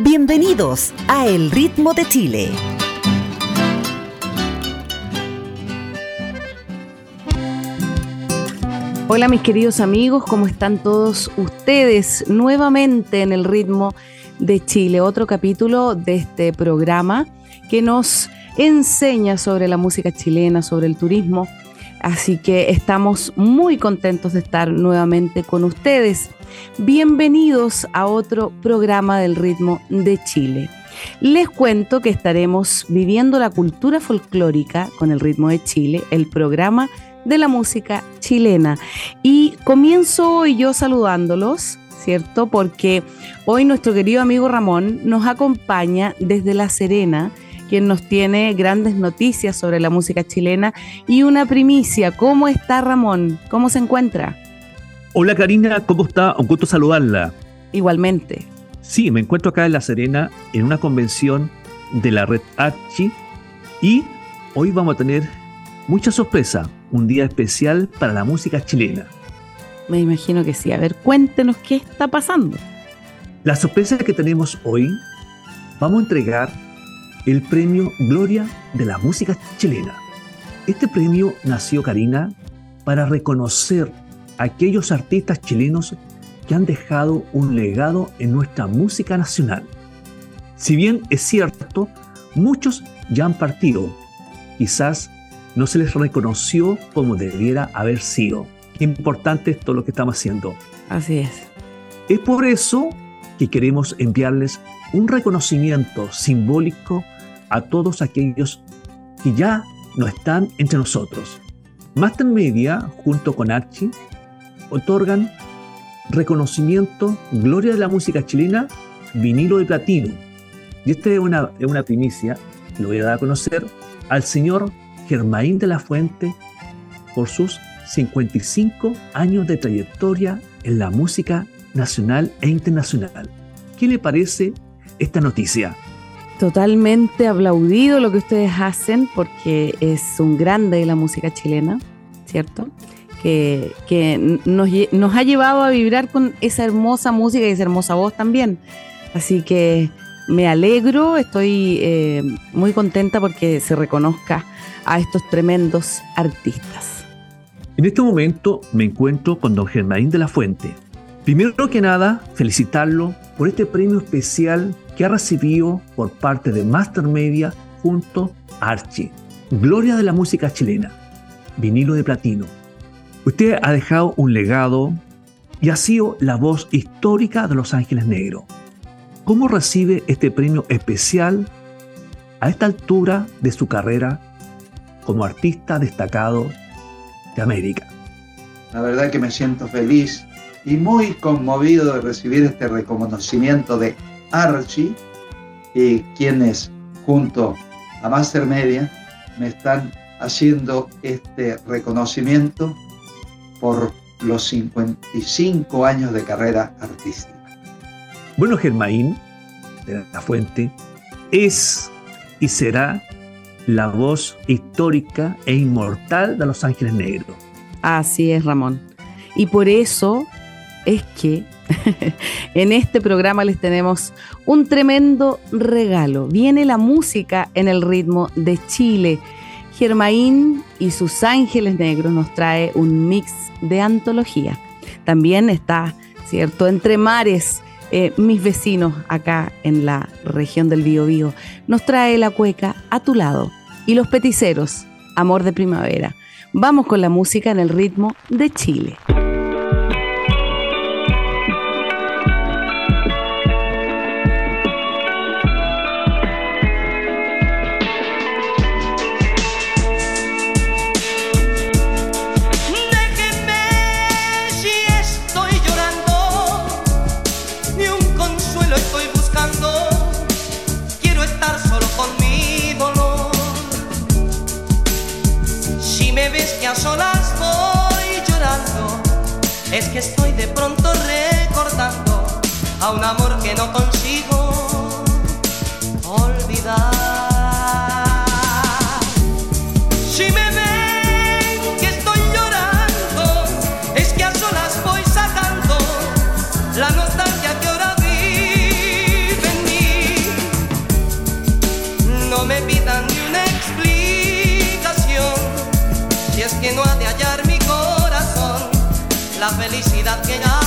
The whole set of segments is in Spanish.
Bienvenidos a El Ritmo de Chile. Hola mis queridos amigos, ¿cómo están todos ustedes? Nuevamente en el ritmo de Chile, otro capítulo de este programa que nos enseña sobre la música chilena, sobre el turismo. Así que estamos muy contentos de estar nuevamente con ustedes. Bienvenidos a otro programa del ritmo de Chile. Les cuento que estaremos viviendo la cultura folclórica con el ritmo de Chile, el programa de la música chilena. Y comienzo hoy yo saludándolos, ¿cierto? Porque hoy nuestro querido amigo Ramón nos acompaña desde La Serena, quien nos tiene grandes noticias sobre la música chilena y una primicia. ¿Cómo está Ramón? ¿Cómo se encuentra? Hola Karina, ¿cómo está? Un gusto saludarla. Igualmente. Sí, me encuentro acá en La Serena en una convención de la red Archi y hoy vamos a tener mucha sorpresa, un día especial para la música chilena. Me imagino que sí. A ver, cuéntenos qué está pasando. La sorpresa que tenemos hoy, vamos a entregar el premio Gloria de la Música Chilena. Este premio nació, Karina, para reconocer aquellos artistas chilenos que han dejado un legado en nuestra música nacional. Si bien es cierto, muchos ya han partido, quizás no se les reconoció como debiera haber sido. Qué importante es todo lo que estamos haciendo. Así es. Es por eso que queremos enviarles un reconocimiento simbólico a todos aquellos que ya no están entre nosotros. Master Media, junto con Archie, otorgan reconocimiento, gloria de la música chilena, vinilo de platino. Y esta es una, es una primicia, lo voy a dar a conocer al señor Germain de la Fuente por sus 55 años de trayectoria en la música nacional e internacional. ¿Qué le parece esta noticia? Totalmente aplaudido lo que ustedes hacen porque es un grande de la música chilena, ¿cierto? que, nos, ha llevado a vibrar con esa hermosa música y esa hermosa voz también. Así que me alegro, estoy eh, muy contenta porque se reconozca a estos tremendos artistas. En este momento me encuentro con don Germain de la Fuente. Primero que nada, felicitarlo por este premio especial que ha recibido por parte de Master Media junto a Archie. Gloria de la música chilena, vinilo de platino, Usted ha dejado un legado y ha sido la voz histórica de Los Ángeles Negros. ¿Cómo recibe este premio especial a esta altura de su carrera como artista destacado de América? La verdad que me siento feliz y muy conmovido de recibir este reconocimiento de Archie y quienes junto a Master Media me están haciendo este reconocimiento por los 55 años de carrera artística. Bueno, Germain de la Fuente es y será la voz histórica e inmortal de Los Ángeles Negros. Así es, Ramón. Y por eso es que en este programa les tenemos un tremendo regalo. Viene la música en el ritmo de Chile. Germain y sus Ángeles Negros nos trae un mix de antología. También está, ¿cierto? Entre mares, eh, mis vecinos acá en la región del Biobío, nos trae la cueca a tu lado y los peticeros, amor de primavera. Vamos con la música en el ritmo de Chile. A solas voy llorando, es que estoy de pronto recordando a un amor que no consigo olvidar. Felicidad que ya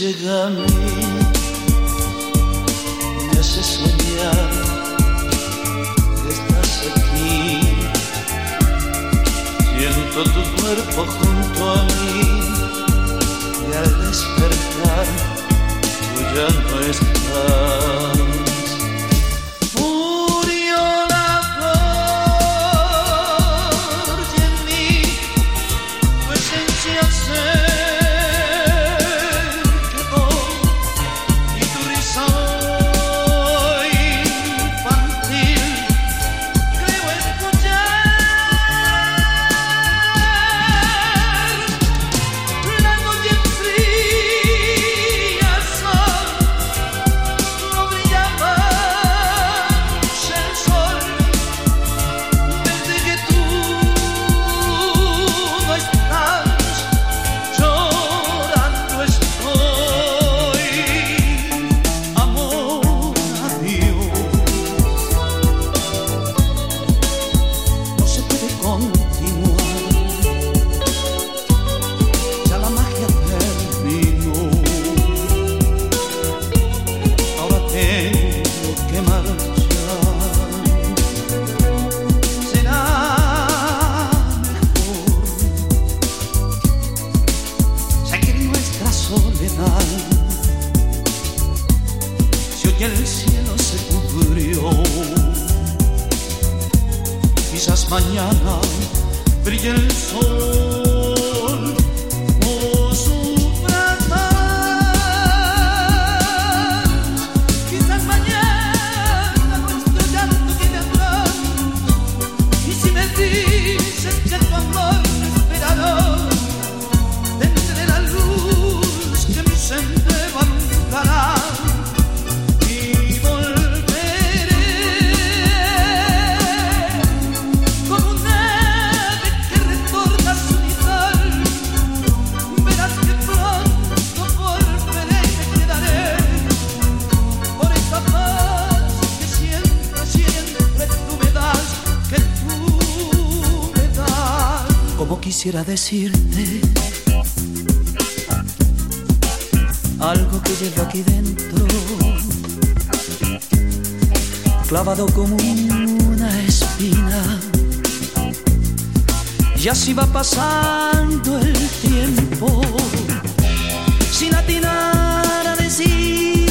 que llega a mí me hace soñar que estás aquí. Siento tu cuerpo junto y el cielo se cubrió. Quizás mañana brille el sol. Quisiera decirte algo que llevo aquí dentro, clavado como una espina. Y así va pasando el tiempo, sin atinar a decirte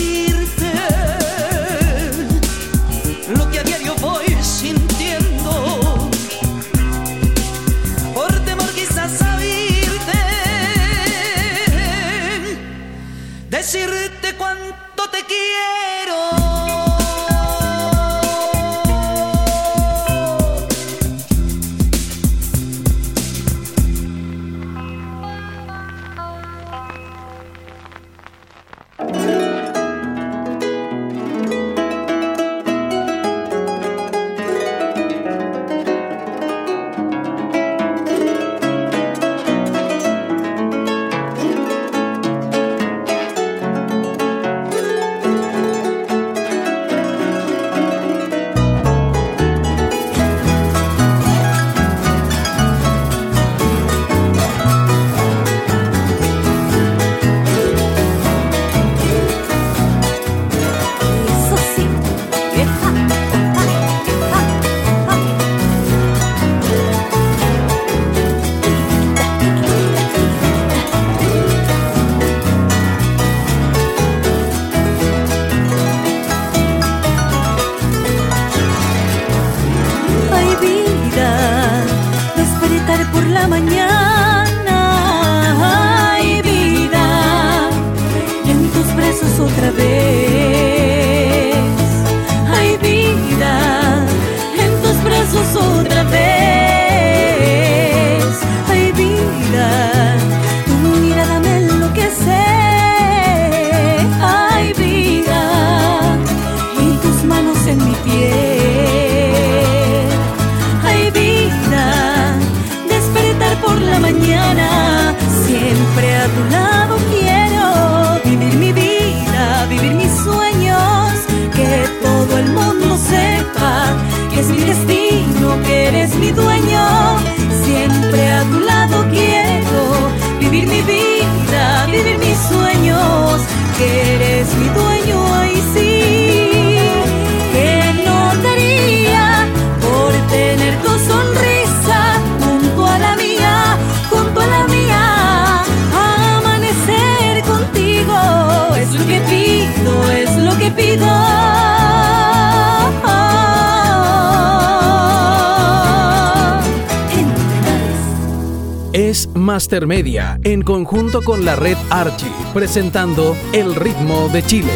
Media en conjunto con la red Archie presentando El ritmo de Chile.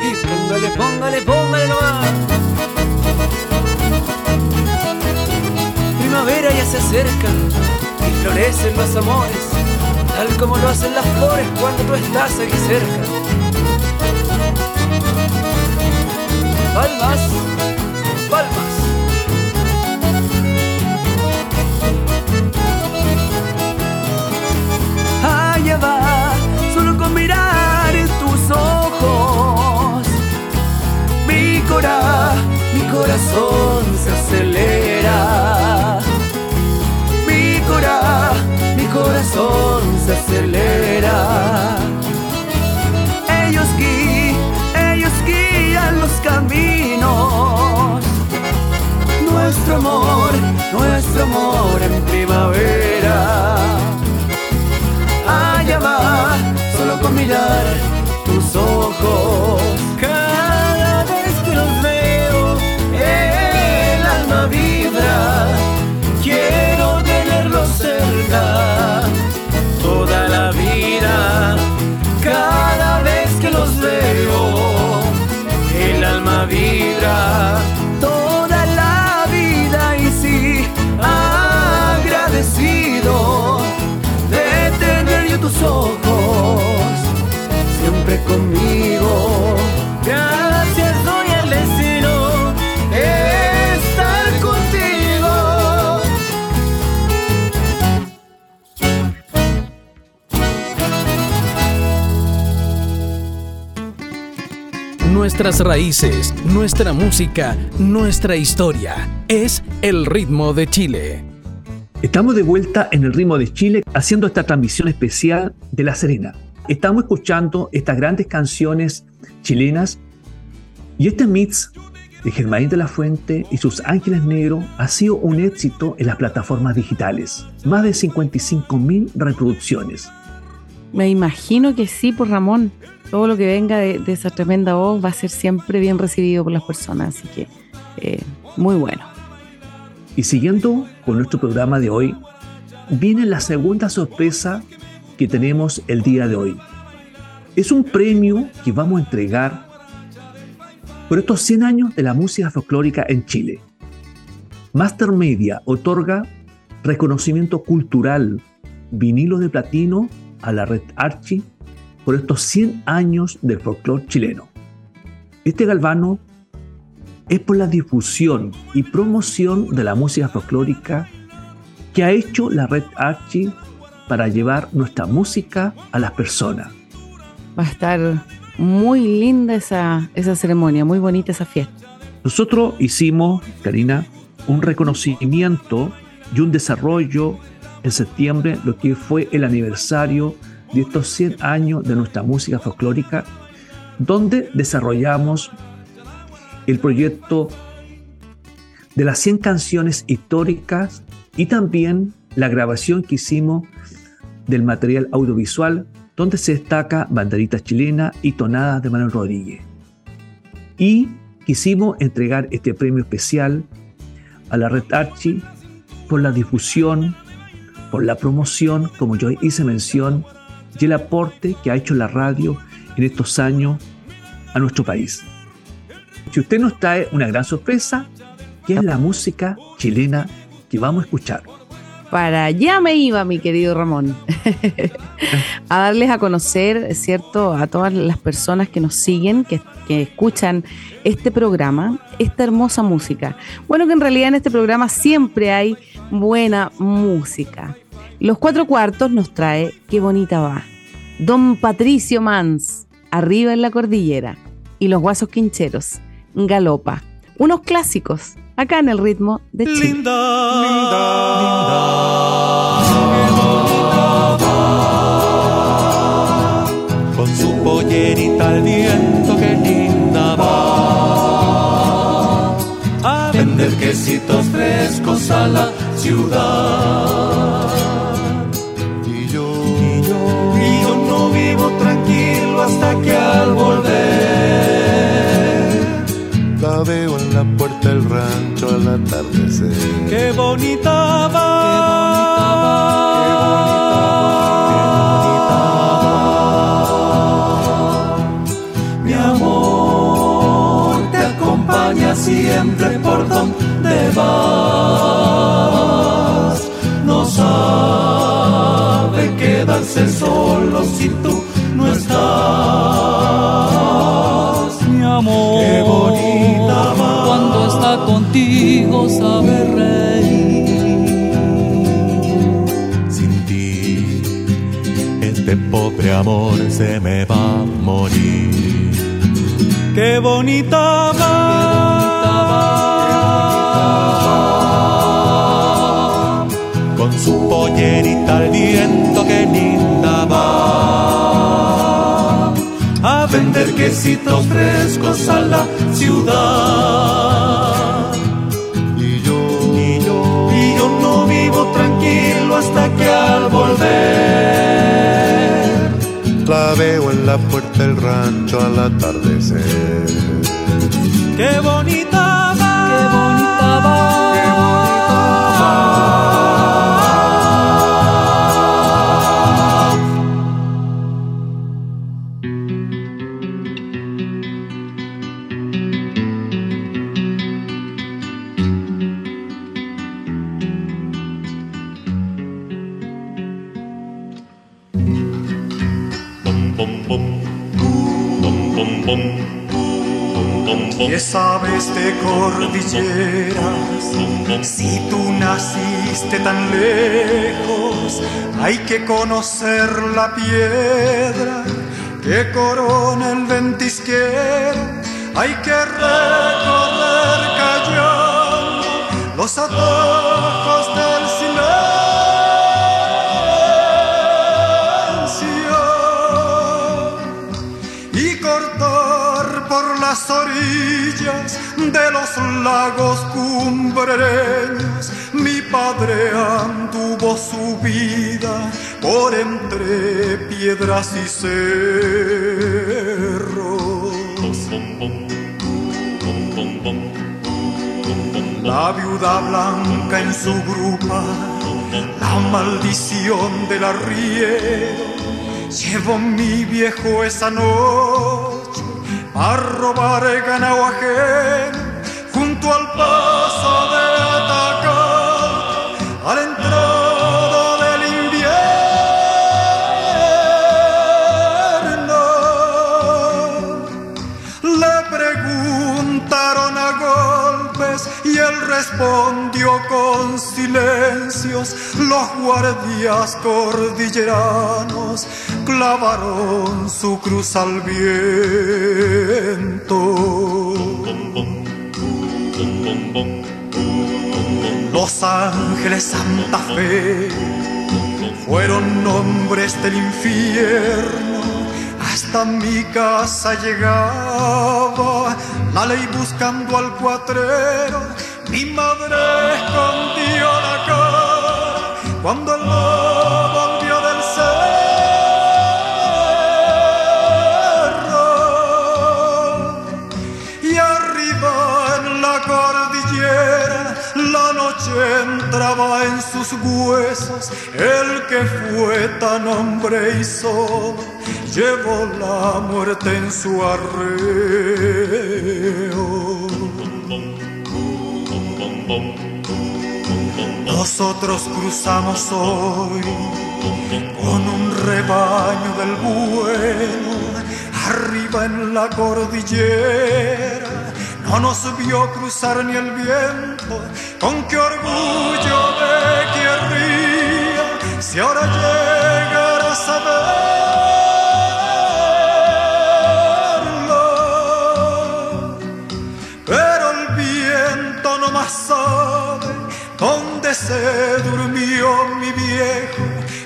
Y póngale, póngale, póngale. Primavera ya se acerca y florecen los amores, tal como lo hacen las flores cuando tú estás aquí cerca. Palmas, palmas. Allá va, solo con mirar en tus ojos. Mi cora, mi corazón se acelera. Mi cora, mi corazón se acelera. Los caminos. Nuestro amor, nuestro amor en primavera. Allá va, solo con mirar tus ojos. Nuestras raíces, nuestra música, nuestra historia. Es El ritmo de Chile. Estamos de vuelta en el ritmo de Chile haciendo esta transmisión especial de La Serena. Estamos escuchando estas grandes canciones chilenas y este mix de Germain de la Fuente y sus Ángeles Negros ha sido un éxito en las plataformas digitales. Más de 55 mil reproducciones. Me imagino que sí, por Ramón. Todo lo que venga de, de esa tremenda voz va a ser siempre bien recibido por las personas, así que eh, muy bueno. Y siguiendo con nuestro programa de hoy, viene la segunda sorpresa que tenemos el día de hoy. Es un premio que vamos a entregar por estos 100 años de la música folclórica en Chile. Master Media otorga reconocimiento cultural vinilo de platino a la red Archie por estos 100 años del folclore chileno. Este galvano es por la difusión y promoción de la música folclórica que ha hecho la red Archie para llevar nuestra música a las personas. Va a estar muy linda esa, esa ceremonia, muy bonita esa fiesta. Nosotros hicimos, Karina, un reconocimiento y un desarrollo en septiembre, lo que fue el aniversario de estos 100 años de nuestra música folclórica, donde desarrollamos el proyecto de las 100 canciones históricas y también la grabación que hicimos del material audiovisual donde se destaca Banderita Chilena y Tonadas de Manuel Rodríguez. Y quisimos entregar este premio especial a la red Archie por la difusión, por la promoción, como yo hice mención, y el aporte que ha hecho la radio en estos años a nuestro país. Si usted nos trae una gran sorpresa, que es la música chilena que vamos a escuchar. Para allá me iba, mi querido Ramón, a darles a conocer, ¿cierto?, a todas las personas que nos siguen, que, que, escuchan este programa, esta hermosa música. Bueno, que en realidad en este programa siempre hay buena música. Los cuatro cuartos nos trae Qué bonita va. Don Patricio Mans, arriba en la cordillera. Y los guasos quincheros, Galopa. Unos clásicos, acá en el ritmo de Chile. Linda, linda, linda. Con su pollerita al viento, que linda va. A vender quesitos frescos a la ciudad. atardecer. Qué bonita va. Qué bonita va. Qué bonita va. Mi amor te acompaña siempre por donde vas. Contigo sabe reír. Sin ti, este pobre amor se me va a morir. Qué bonita va. Con su pollerita al viento, que linda va. A vender quesitos frescos a la ciudad. La veo en la puerta del rancho al atardecer. Que conocer la piedra que corona el ventisquero. Hay que recorrer callando los atajos del silencio y cortar por las orillas de los lagos cumbreños. Mi padre anduvo su vida por entre piedras y cerros. La viuda blanca en su grupa, la maldición del arriero. Llevó mi viejo esa noche a robar ganado ajeno junto al paso respondió con silencios. Los guardias cordilleranos clavaron su cruz al viento. Los ángeles Santa Fe fueron nombres del infierno. Hasta mi casa llegaba la ley buscando al cuatrero. Mi madre escondió la cara cuando el lobo vio del cerro. Y arriba en la cordillera la noche entraba en sus huesos. El que fue tan hombre y solo llevó la muerte en su arreo. Nosotros cruzamos hoy con un rebaño del bueno, arriba en la cordillera. No nos vio cruzar ni el viento, con qué orgullo me querría si ahora llegara a saberlo. Más sabe dónde se durmió mi viejo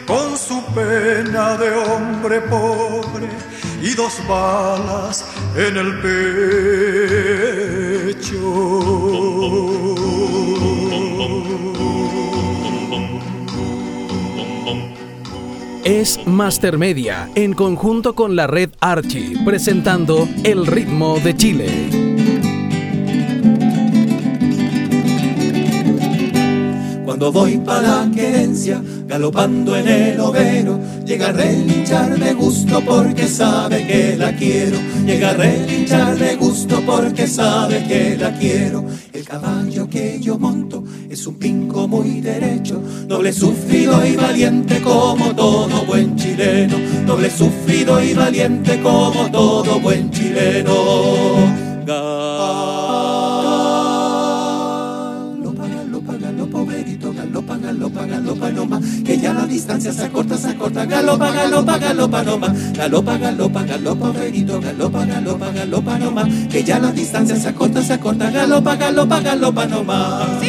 con su pena de hombre pobre y dos balas en el pecho. Es Master Media en conjunto con la red Archie presentando El ritmo de Chile. Cuando voy para la querencia, galopando en el overo, llega a relinchar de gusto porque sabe que la quiero. Llega a relinchar de gusto porque sabe que la quiero. El caballo que yo monto es un pinco muy derecho, noble, sufrido y valiente como todo buen chileno, doble sufrido y valiente como todo buen chileno. Distancia se acorta, se acorta, galopa, galopa, galopa, noma, galopa, galopa, galopa, verito, galopa, galopa, galopa, noma, que ya la distancia se acorta, se acorta, galopa, galopa, galopa, noma.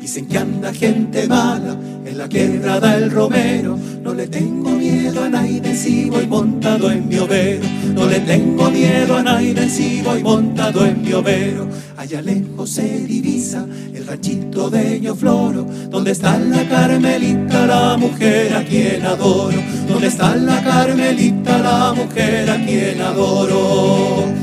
Dicen que anda gente mala la quebrada el romero, no le tengo miedo a nadie si voy montado en mi overo. No le tengo miedo a nadie si voy montado en mi overo. Allá lejos se divisa el ranchito de Ñofloro, donde está la Carmelita, la mujer a quien adoro. Donde está la Carmelita, la mujer a quien adoro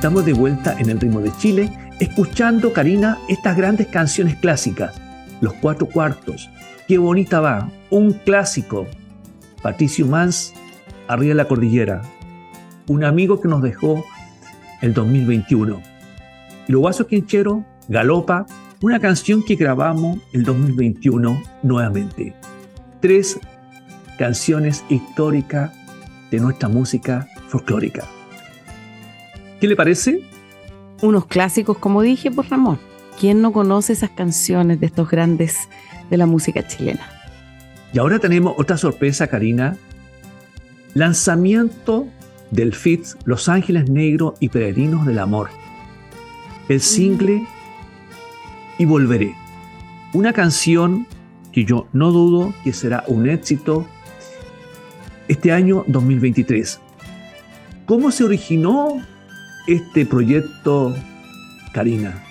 Estamos de vuelta en el ritmo de Chile, escuchando, Karina, estas grandes canciones clásicas. Los cuatro cuartos, Qué bonita va, un clásico. Patricio Mans, Arriba de la Cordillera, un amigo que nos dejó el 2021. Y Lo Guaso Quinchero, Galopa, una canción que grabamos el 2021 nuevamente. Tres canciones históricas de nuestra música folclórica. ¿Qué le parece? Unos clásicos, como dije, por Ramón. ¿Quién no conoce esas canciones de estos grandes de la música chilena? Y ahora tenemos otra sorpresa, Karina. Lanzamiento del FITS Los Ángeles Negros y Peregrinos del Amor. El single Y Volveré. Una canción que yo no dudo que será un éxito este año 2023. ¿Cómo se originó este proyecto, Karina?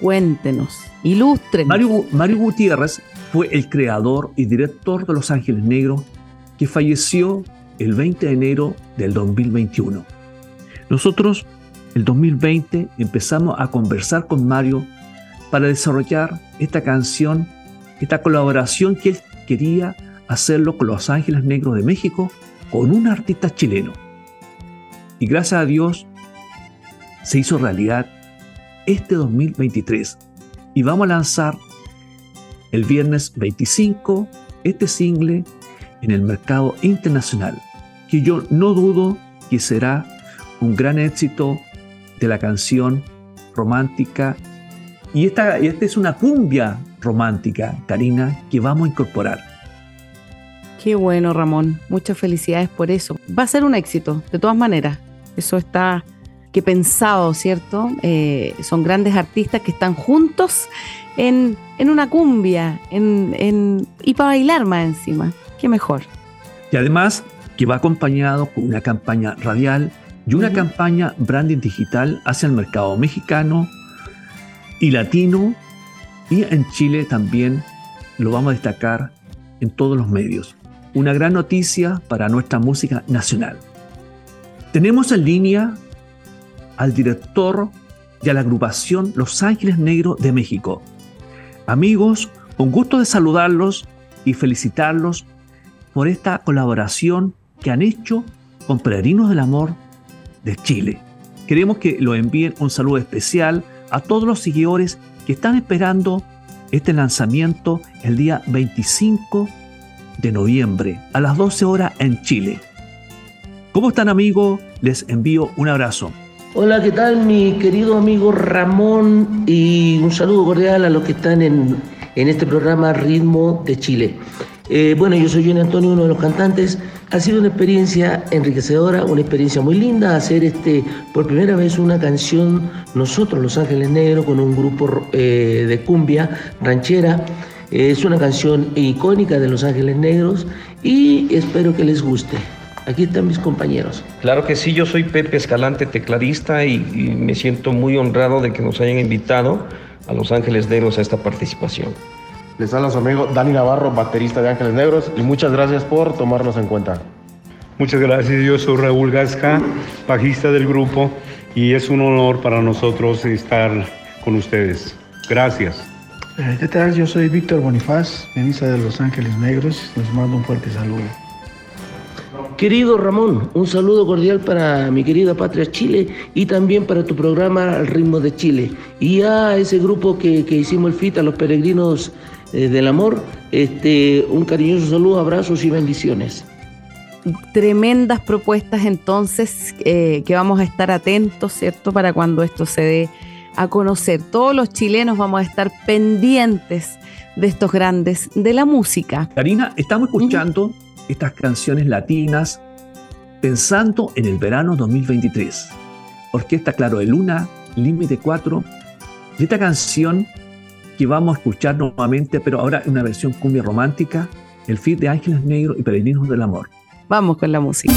Cuéntenos, ilustren. Mario, Mario Gutiérrez fue el creador y director de Los Ángeles Negros que falleció el 20 de enero del 2021. Nosotros, el 2020, empezamos a conversar con Mario para desarrollar esta canción, esta colaboración que él quería hacerlo con Los Ángeles Negros de México, con un artista chileno. Y gracias a Dios se hizo realidad este 2023 y vamos a lanzar el viernes 25 este single en el mercado internacional, que yo no dudo que será un gran éxito de la canción romántica. Y esta, esta es una cumbia romántica, Karina, que vamos a incorporar. Qué bueno, Ramón. Muchas felicidades por eso. Va a ser un éxito, de todas maneras. Eso está que pensado, ¿cierto? Eh, son grandes artistas que están juntos en, una cumbia en, y para bailar más encima. Qué mejor. Y además que va acompañado con una campaña radial y una campaña branding digital hacia el mercado mexicano y latino y en Chile también lo vamos a destacar en todos los medios. Una gran noticia para nuestra música nacional. Tenemos en línea al director y a la agrupación Los Ángeles Negros de México. Amigos, con gusto de saludarlos y felicitarlos por esta colaboración que han hecho con Peregrinos del Amor de Chile. Queremos que lo envíen un saludo especial a todos los seguidores que están esperando este lanzamiento el día 25 de noviembre a las 12 horas en Chile. ¿Cómo están amigos? Les envío un abrazo. Hola, ¿qué tal mi querido amigo Ramón? Y un saludo cordial a los que están en, este programa Ritmo de Chile. Eh, bueno, yo soy Johnny Antonio, uno de los cantantes. Ha sido una experiencia enriquecedora, una experiencia muy linda hacer este por primera vez una canción nosotros, Los Ángeles Negros, con un grupo eh, de cumbia ranchera. es una canción icónica de Los Ángeles Negros y espero que les guste. Aquí están mis compañeros. Claro que sí, yo soy Pepe Escalante, tecladista, y, y me siento muy honrado de que nos hayan invitado a Los Ángeles Negros a esta participación. Les habla su amigo Dani Navarro, baterista de Ángeles Negros, y muchas gracias por tomarnos en cuenta. Muchas gracias, yo soy Raúl Gasca, bajista del grupo, y es un honor para nosotros estar con ustedes. Gracias. Eh, ¿Qué tal? Yo soy Víctor Bonifaz, pianista de Los Ángeles Negros. Les mando un fuerte saludo. Querido Ramón, un saludo cordial para mi querida patria Chile y también para tu programa Al ritmo de Chile. Y a ese grupo que, que hicimos el FIT, a los peregrinos eh, del amor, este, un cariñoso saludo, abrazos y bendiciones. Tremendas propuestas entonces eh, que vamos a estar atentos, ¿cierto? Para cuando esto se dé a conocer. Todos los chilenos vamos a estar pendientes de estos grandes de la música. Karina, estamos escuchando estas canciones latinas pensando en el verano 2023. Orquesta Claro de Luna, Límite 4, y esta canción que vamos a escuchar nuevamente, pero ahora en una versión cumbia romántica, el feed de Ángeles Negros y Peregrinos del Amor. Vamos con la música.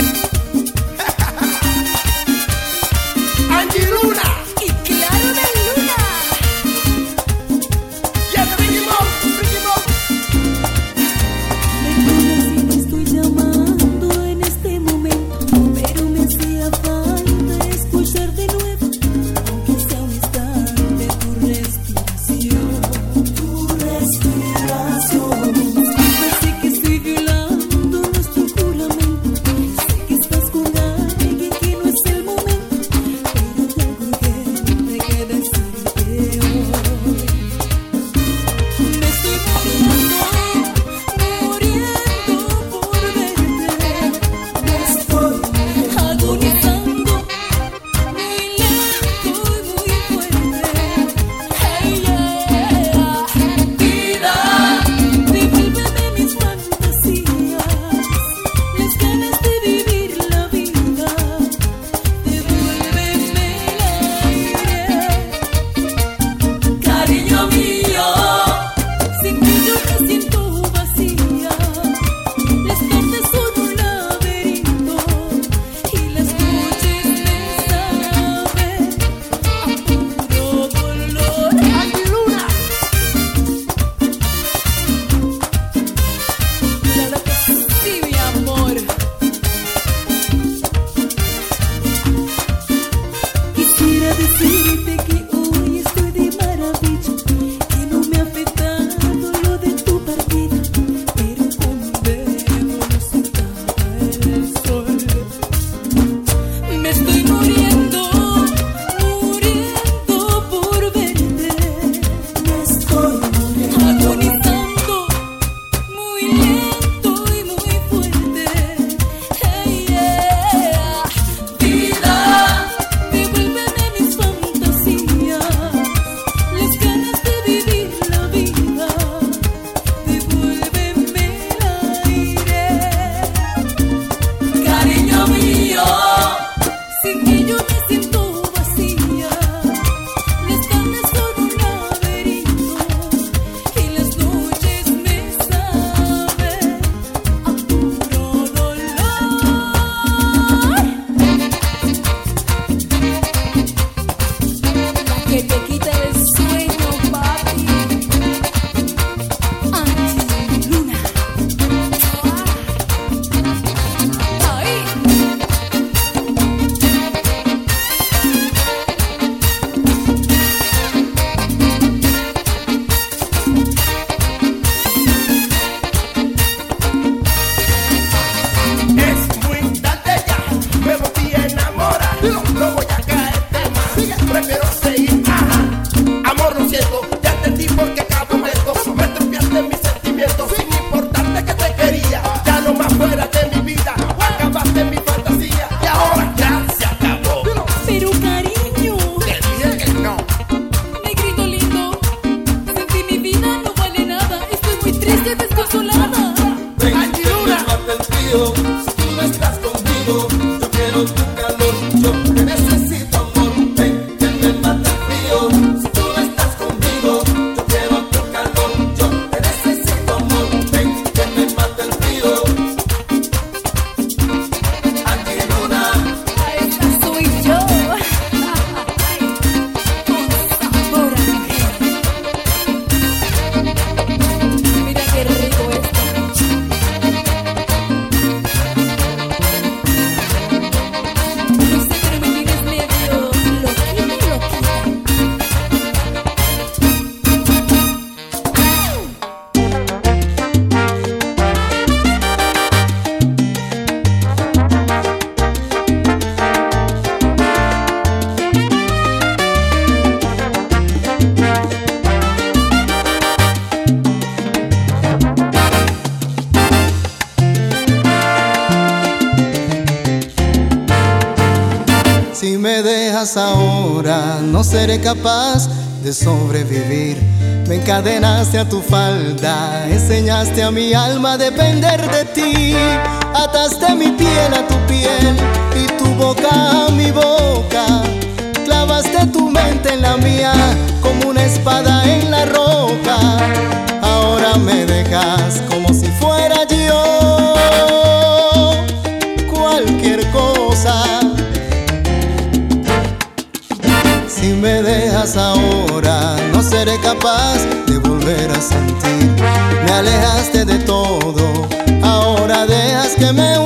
capaz de sobrevivir. Me encadenaste a tu falda, enseñaste a mi alma a depender de ti. Ataste mi piel a tu piel y tu boca a mi boca. Clavaste tu mente en la mía como una espada en la roca. Ahora me dejas Me alejaste de todo, ahora dejas que me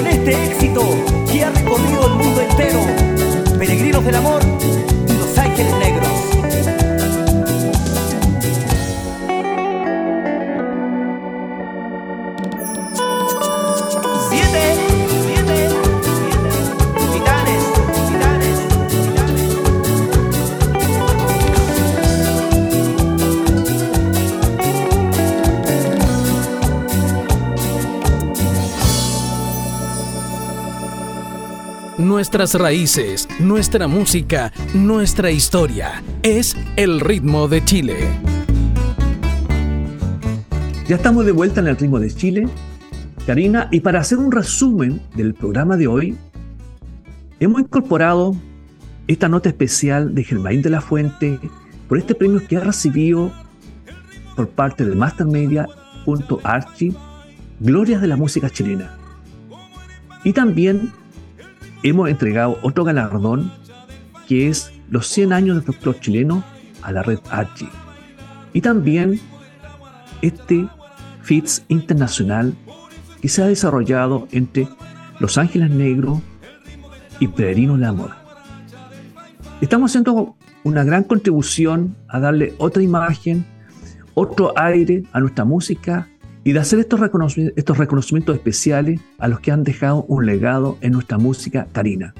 con este éxito que ha recorrido el mundo entero, Peregrinos del Amor y Los Ángeles Negros. Nuestras raíces, nuestra música, nuestra historia. Es el ritmo de Chile. Ya estamos de vuelta en el ritmo de Chile, Karina, y para hacer un resumen del programa de hoy, hemos incorporado esta nota especial de Germain de la Fuente por este premio que ha recibido por parte de Master Glorias de la Música Chilena. Y también hemos entregado otro galardón que es los 100 años de folclore chileno a la red Archie. Y también este FITS internacional que se ha desarrollado entre Los Ángeles Negros y Peregrino del Amor. Estamos haciendo una gran contribución a darle otra imagen, otro aire a nuestra música y de hacer estos reconocimientos, especiales a los que han dejado un legado en nuestra música carina.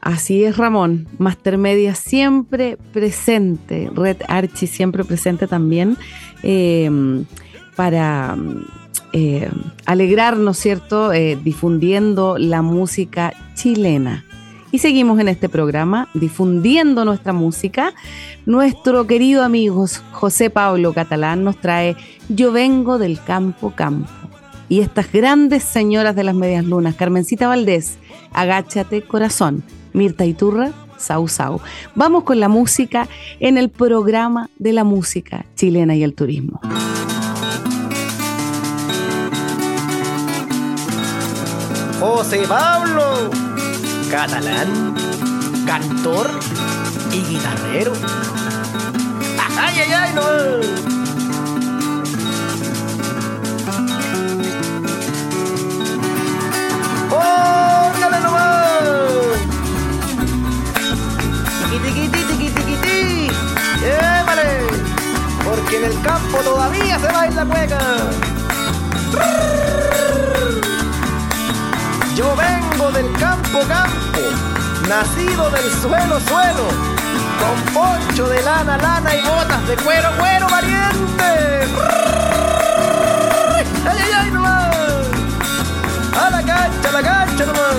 Así es, Ramón. Master Media siempre presente, Red Archie siempre presente también eh, para eh, alegrarnos, ¿cierto? Eh, difundiendo la música chilena. Y seguimos en este programa difundiendo nuestra música. Nuestro querido amigo José Pablo Catalán nos trae Yo vengo del campo campo. Y estas grandes señoras de las medias lunas, Carmencita Valdés, Agáchate Corazón, Mirta Iturra, Sau Sau. Vamos con la música en el programa de la música chilena y el turismo. José Pablo, catalán, cantor y guitarrero. ¡Ay, ay, ay! No. ¡Órale nomás! Porque en el campo todavía se baila cueca. Yo vengo del campo campo, nacido del suelo suelo, con poncho de lana lana y botas de cuero cuero valiente. ¡Ay, ay, ay, nomás! ¡A la cancha, a la cancha nomás!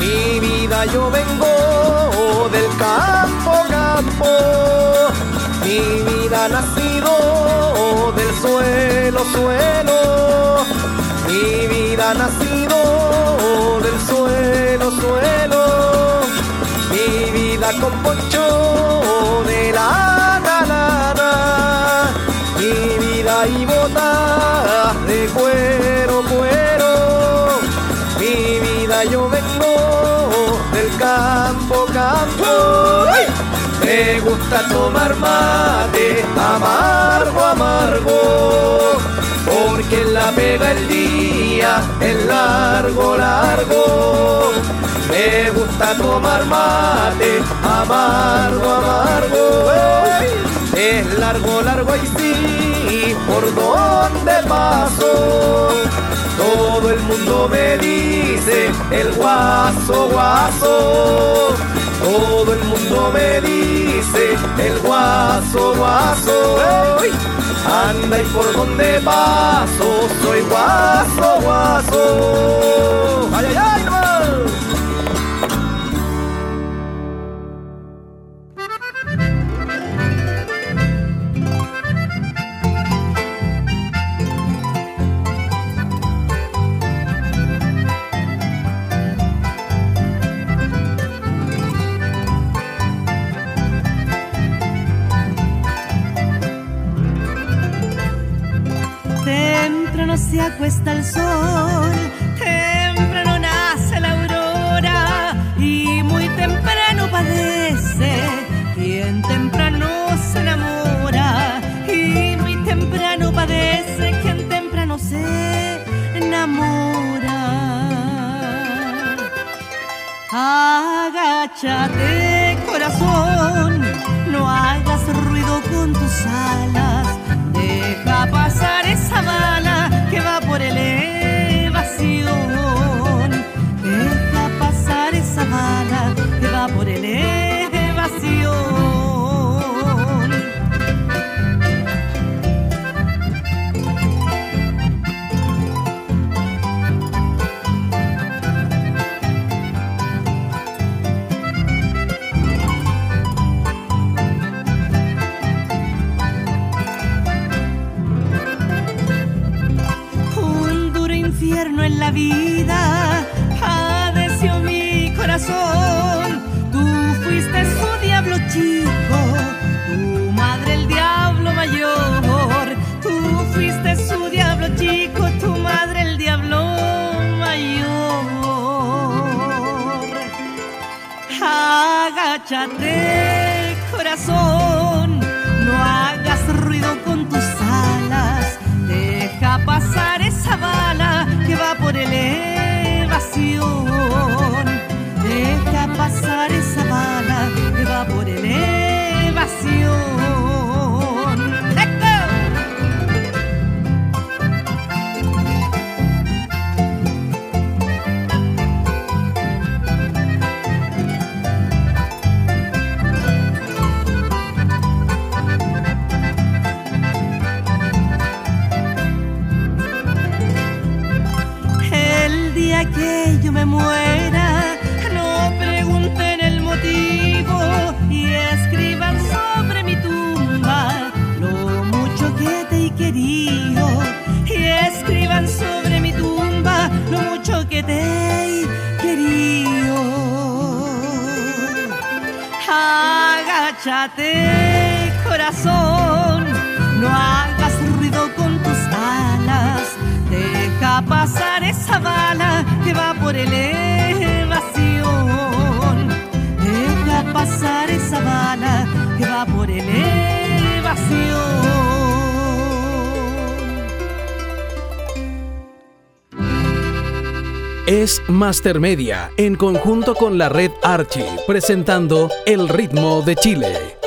Mi vida yo vengo del campo campo, mi vida nacido del suelo suelo, mi vida nacido del suelo suelo, mi vida con gusta tomar mate, amargo, amargo. Porque la pega el día es largo, largo. Me gusta tomar mate, amargo, amargo. Es largo, largo y sí, por donde paso. Todo el mundo me dice el guaso, guaso. Todo el mundo me dice el guaso, guaso. Anda y por donde paso, soy guaso, guaso. ¡Ay, ay, ay! Se acuesta el sol, temprano nace la aurora y muy temprano padece quien temprano se enamora y muy temprano padece quien temprano se enamora. Agáchate corazón, no hagas ruido con tus alas. Vida padeció mi corazón. Tú fuiste su diablo chico, tu madre el diablo mayor. Tú fuiste su diablo chico, tu madre el diablo mayor. Agáchate, corazón, Que yo me muera, no pregunten el motivo y escriban sobre mi tumba lo mucho que te he querido. Y escriban sobre mi tumba lo mucho que te he querido. Agáchate, corazón, no hagas ruido con tus alas. Deja pasar esa bala por elevación. Deja pasar esa bala que va por elevación. Es Master Media en conjunto con la red Archie presentando El ritmo de Chile.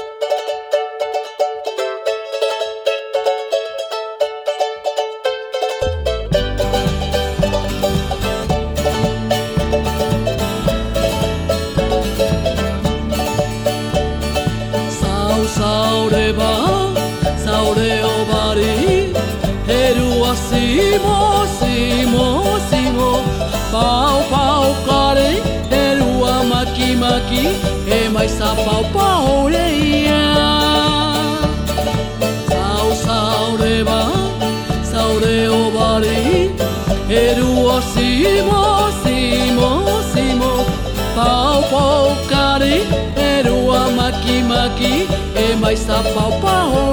está tapar o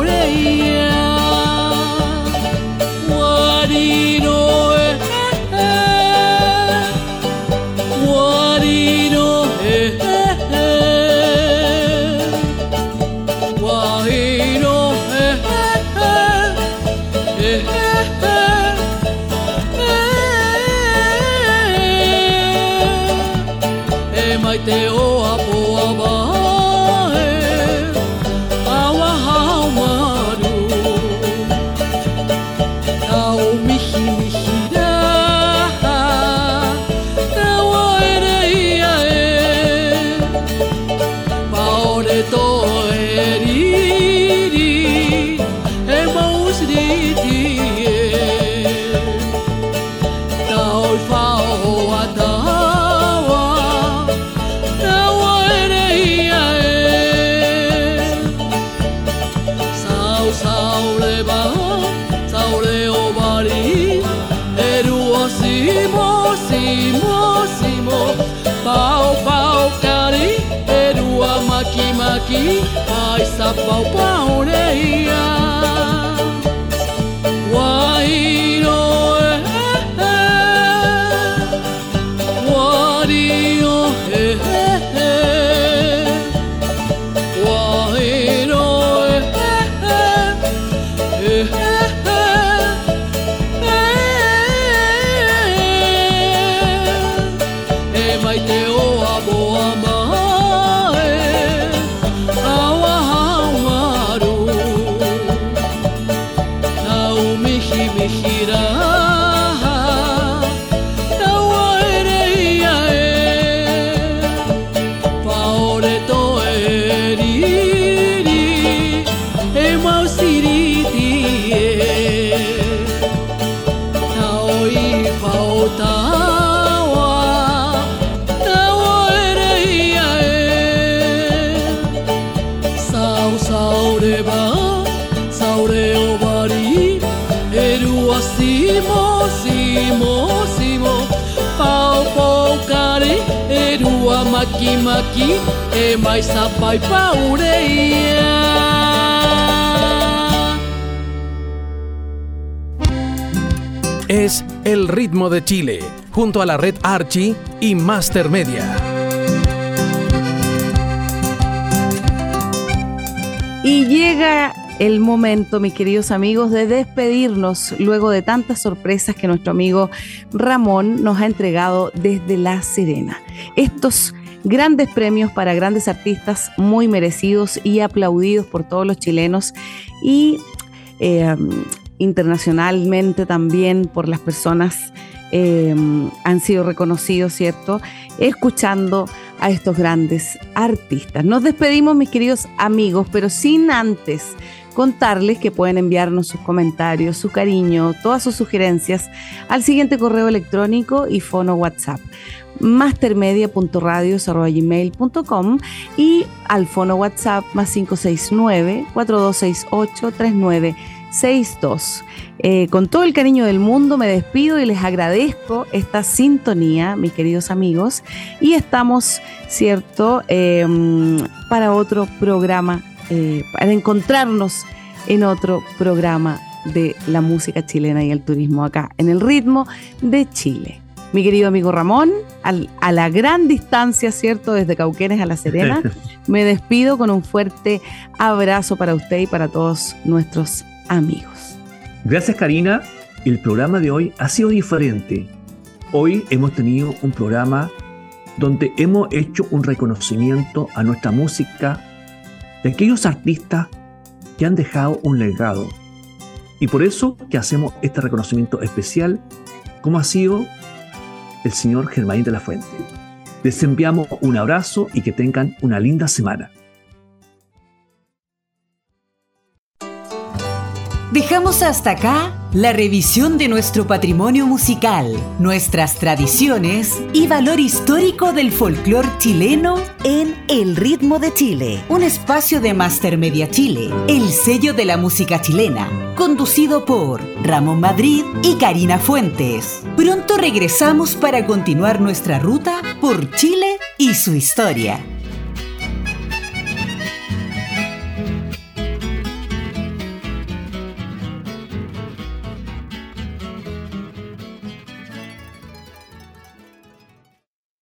E Es El Ritmo de Chile, junto a la red Archie y Master Media. Y llega el momento, mis queridos amigos, de despedirnos luego de tantas sorpresas que nuestro amigo Ramón nos ha entregado desde La Serena. Estos grandes premios para grandes artistas muy merecidos y aplaudidos por todos los chilenos y eh, internacionalmente también por las personas eh, han sido reconocidos, ¿cierto? Escuchando a estos grandes artistas. Nos despedimos, mis queridos amigos, pero sin antes contarles que pueden enviarnos sus comentarios, su cariño, todas sus sugerencias al siguiente correo electrónico y fono WhatsApp mastermedia.radios.gmail.com y al fono WhatsApp más 569-4268-3962. Eh, con todo el cariño del mundo me despido y les agradezco esta sintonía, mis queridos amigos, y estamos, ¿cierto?, eh, para otro programa, eh, para encontrarnos en otro programa de la música chilena y el turismo acá, en el ritmo de Chile mi querido amigo Ramón, al, a la gran distancia, ¿cierto? Desde Cauquenes a La Serena, me despido con un fuerte abrazo para usted y para todos nuestros amigos. Gracias Karina, el programa de hoy ha sido diferente. Hoy hemos tenido un programa donde hemos hecho un reconocimiento a nuestra música de aquellos artistas que han dejado un legado. Y por eso que hacemos este reconocimiento especial, como ha sido el señor Germain de la Fuente. Les enviamos un abrazo y que tengan una linda semana. Dejamos hasta acá la revisión de nuestro patrimonio musical, nuestras tradiciones y valor histórico del folclore chileno en El Ritmo de Chile, un espacio de Master Media Chile, el sello de la música chilena, conducido por Ramón Madrid y Karina Fuentes. Pronto regresamos para continuar nuestra ruta por Chile y su historia.